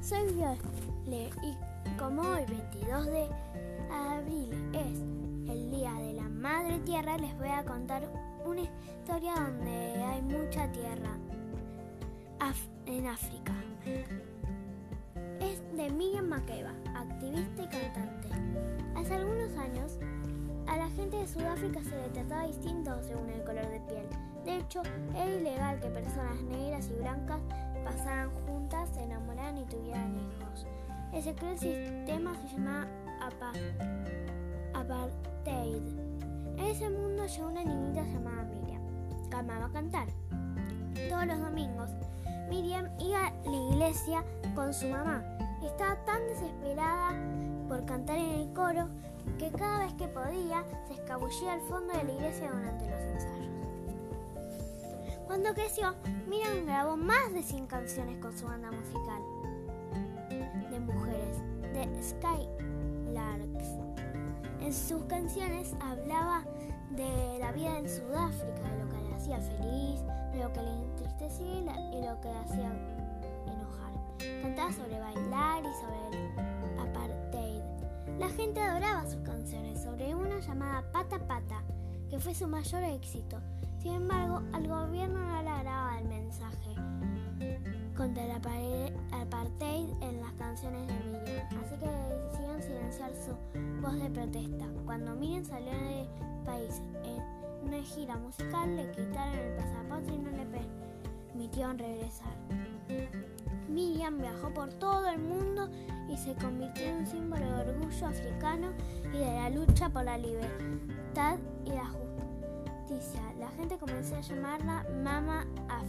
soy Viole y como hoy 22 de abril es el Día de la Madre Tierra, les voy a contar una historia donde hay mucha tierra en África. Es de Miriam Makeba, activista y cantante. Hace algunos años, a la gente de Sudáfrica se le trataba distinto según el color de piel. De hecho, era ilegal que personas negras y blancas pasaran juntas, Ese cruel sistema se llama apartheid. En ese mundo llegó una niñita llamada Miriam, que amaba cantar. Todos los domingos, Miriam iba a la iglesia con su mamá. Estaba tan desesperada por cantar en el coro que cada vez que podía se escabullía al fondo de la iglesia durante los ensayos. Cuando creció, Miriam grabó más de 100 canciones con su banda musical de mujeres, The Skylarks. En sus canciones hablaba de la vida en Sudáfrica, de lo que le hacía feliz, de lo que le entristecía y lo que le hacía enojar. Cantaba sobre bailar y sobre el apartheid. La gente adoraba sus canciones, sobre una llamada Pata Pata, que fue su mayor éxito. Sin embargo, al gobierno no le agradaba el mensaje contra el apartheid en las canciones de Miriam, así que decidieron silenciar su voz de protesta. Cuando Miriam salió del país en una gira musical, le quitaron el pasaporte y no le permitieron regresar. Miriam viajó por todo el mundo y se convirtió en un símbolo de orgullo africano y de la lucha por la libertad y la justicia la gente comenzó a llamarla Mama África.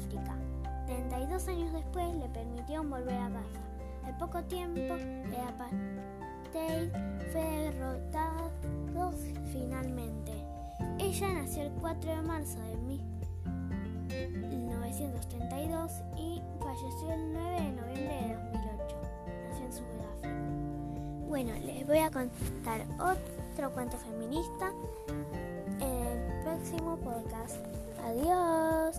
32 años después le permitieron volver a casa. Al poco tiempo, el apartheid fue derrotado finalmente. Ella nació el 4 de marzo de 1932 y falleció el 9 de noviembre de 2008. Nació en Sudáfrica. Bueno, les voy a contar otro cuento feminista próximo podcast. Adiós.